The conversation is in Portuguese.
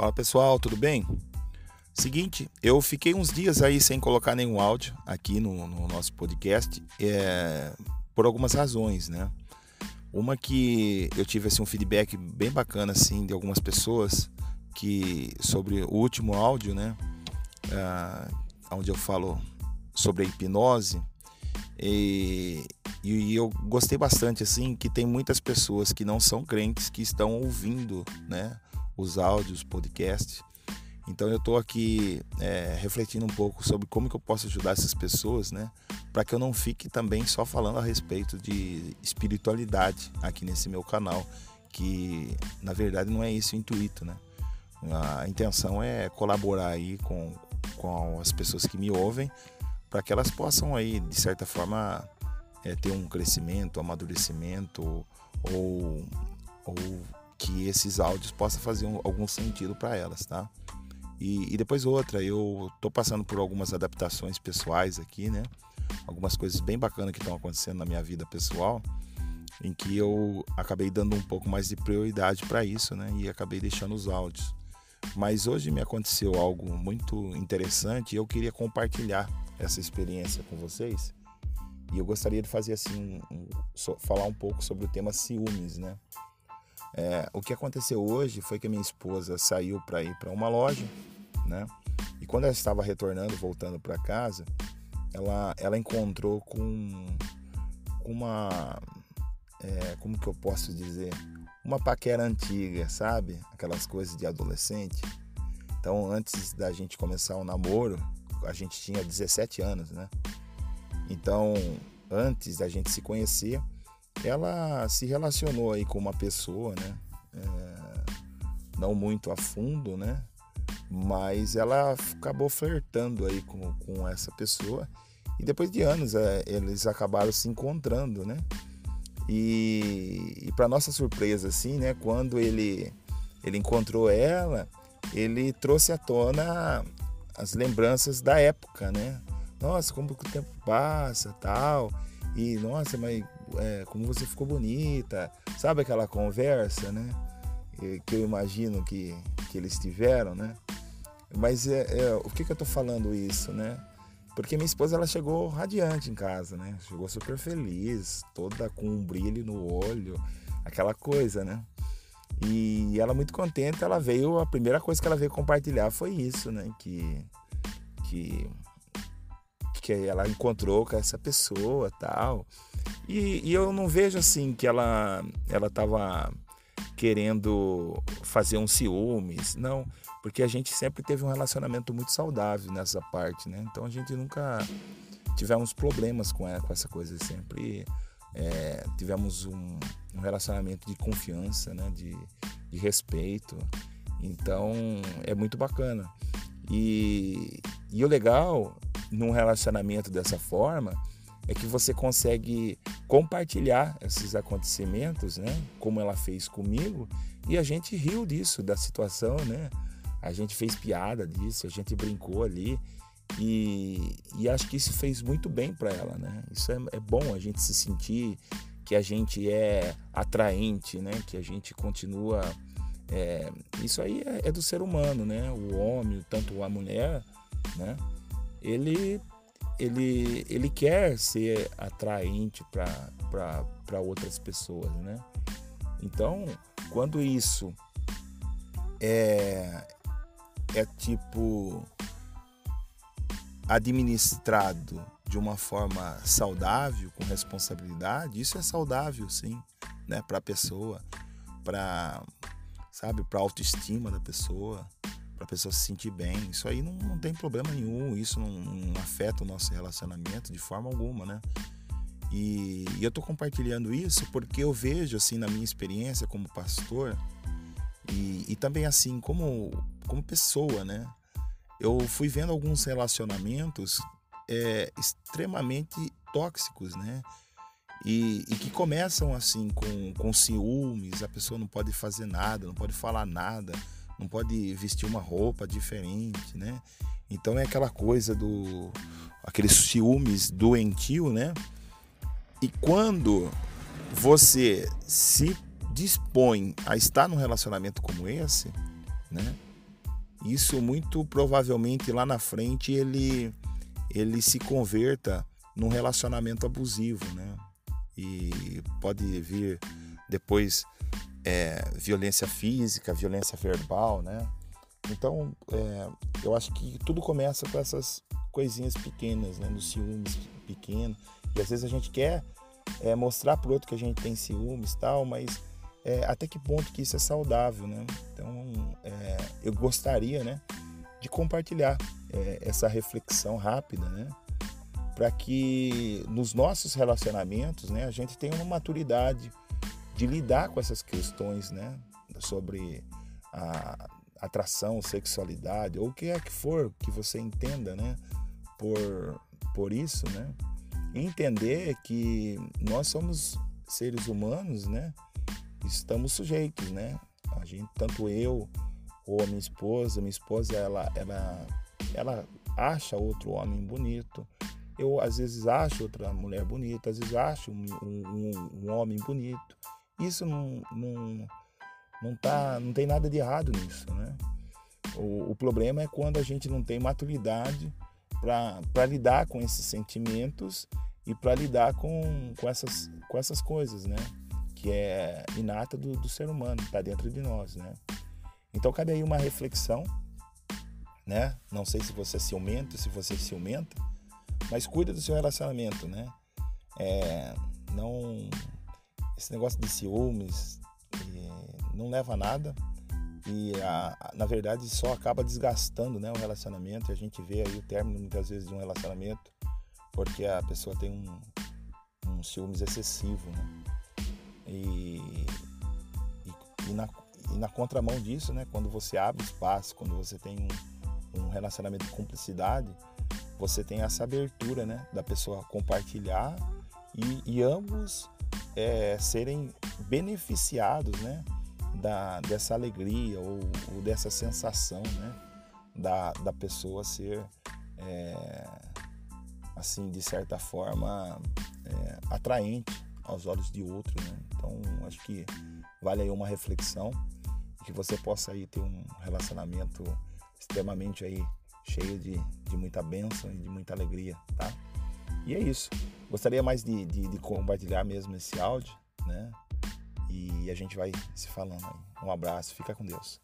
Fala pessoal, tudo bem? Seguinte, eu fiquei uns dias aí sem colocar nenhum áudio aqui no, no nosso podcast é, por algumas razões, né? Uma que eu tive assim, um feedback bem bacana assim de algumas pessoas que sobre o último áudio, né? É, onde eu falo sobre a hipnose e, e eu gostei bastante assim que tem muitas pessoas que não são crentes que estão ouvindo, né? Os áudios, podcasts. Então eu estou aqui é, refletindo um pouco sobre como que eu posso ajudar essas pessoas, né? Para que eu não fique também só falando a respeito de espiritualidade aqui nesse meu canal, que na verdade não é esse o intuito, né? A intenção é colaborar aí com, com as pessoas que me ouvem, para que elas possam aí, de certa forma, é, ter um crescimento, amadurecimento ou, ou que esses áudios possam fazer um, algum sentido para elas, tá? E, e, depois outra, eu tô passando por algumas adaptações pessoais aqui, né? Algumas coisas bem bacanas que estão acontecendo na minha vida pessoal, em que eu acabei dando um pouco mais de prioridade para isso, né? E acabei deixando os áudios. Mas hoje me aconteceu algo muito interessante e eu queria compartilhar essa experiência com vocês. E eu gostaria de fazer assim, um, um, falar um pouco sobre o tema ciúmes, né? É, o que aconteceu hoje foi que a minha esposa saiu para ir para uma loja, né? E quando ela estava retornando, voltando para casa, ela, ela encontrou com, com uma. É, como que eu posso dizer? Uma paquera antiga, sabe? Aquelas coisas de adolescente. Então, antes da gente começar o namoro, a gente tinha 17 anos, né? Então, antes da gente se conhecer, ela se relacionou aí com uma pessoa, né? É, não muito a fundo, né? Mas ela acabou flertando aí com, com essa pessoa e depois de anos é, eles acabaram se encontrando, né? E, e para nossa surpresa, assim, né? Quando ele ele encontrou ela, ele trouxe à tona as lembranças da época, né? Nossa, como que o tempo passa, tal. E nossa, mas é, como você ficou bonita, sabe aquela conversa, né? Que eu imagino que, que eles tiveram, né? Mas é, é, o que, que eu tô falando isso, né? Porque minha esposa ela chegou radiante em casa, né? Chegou super feliz, toda com um brilho no olho, aquela coisa, né? E ela muito contente, ela veio, a primeira coisa que ela veio compartilhar foi isso, né? Que, que, que ela encontrou com essa pessoa tal. E, e, eu não vejo assim que ela ela estava querendo fazer um ciúmes, não, porque a gente sempre teve um relacionamento muito saudável nessa parte, né? Então a gente nunca tivemos problemas com, com essa coisa, sempre é, tivemos um, um, relacionamento de confiança, né? De, de respeito. Então é muito bacana. E, e o legal num relacionamento dessa forma é que você consegue compartilhar esses acontecimentos, né? Como ela fez comigo, e a gente riu disso, da situação, né? A gente fez piada disso, a gente brincou ali. E, e acho que isso fez muito bem para ela, né? Isso é, é bom a gente se sentir que a gente é atraente, né? Que a gente continua. É, isso aí é, é do ser humano, né? O homem, tanto a mulher, né? Ele ele, ele quer ser atraente para outras pessoas, né? Então, quando isso é, é tipo administrado de uma forma saudável, com responsabilidade, isso é saudável, sim, né, para a pessoa, para sabe, para autoestima da pessoa para a pessoa se sentir bem. Isso aí não, não tem problema nenhum, isso não, não, afeta o nosso relacionamento de forma alguma, né? E, e eu estou compartilhando isso porque eu vejo, assim, na minha experiência como pastor e, e também, assim, como, como pessoa, né? Eu fui vendo alguns relacionamentos é, extremamente tóxicos, né? E, e, que começam assim com, com ciúmes, a pessoa não pode fazer nada, não pode falar nada, não pode vestir uma roupa diferente, né? Então é aquela coisa do aqueles ciúmes doentio, né? E quando você se dispõe a estar num relacionamento como esse, né? isso muito provavelmente lá na frente ele, ele se converta num relacionamento abusivo, né? E pode vir depois é, violência física, violência verbal, né? Então, é, eu acho que tudo começa com essas coisinhas pequenas, né? Nos ciúmes pequenos. E às vezes a gente quer é, mostrar pro outro que a gente tem ciúmes tal, mas é, até que ponto que isso é saudável, né? Então, é, eu gostaria, né, de compartilhar é, essa reflexão rápida, né, para que nos nossos relacionamentos, né, a gente tenha uma maturidade de lidar com essas questões, né, sobre a atração, sexualidade ou o que é que for que você entenda, né, por por isso, né, entender que nós somos seres humanos, né, estamos sujeitos, né? A gente, tanto eu ou a minha esposa, minha esposa ela, ela, ela acha outro homem bonito. Eu às vezes acho outra mulher bonita, às vezes acho um, um, um homem bonito. Isso não, não, não, tá, não tem nada de errado nisso, né? O, o problema é quando a gente não tem maturidade para lidar com esses sentimentos e para lidar com, com, essas, com essas coisas, né? que é inata do, do ser humano, está dentro de nós, né? Então cabe aí uma reflexão, né? Não sei se você é ciumento, se você é ciumenta, mas cuida do seu relacionamento, né? É, não esse negócio de ciúmes é, não leva a nada e a, a, na verdade só acaba desgastando, né, o relacionamento. E a gente vê aí o término muitas vezes de um relacionamento porque a pessoa tem um, um ciúmes excessivo, né? E, e, e, na, e na contramão disso, né, quando você abre espaço, quando você tem um, um relacionamento de cumplicidade, você tem essa abertura né, da pessoa compartilhar e, e ambos é, serem beneficiados né, da, dessa alegria ou, ou, dessa sensação né, da, da pessoa ser, é, assim, de certa forma, é, atraente aos olhos de outro, né? Então, acho que vale aí uma reflexão que você possa aí ter um relacionamento extremamente aí cheio de, de muita bênção e de muita alegria, tá? E é isso. Gostaria mais de, de, de compartilhar mesmo esse áudio, né? E a gente vai se falando aí. Um abraço, fica com Deus.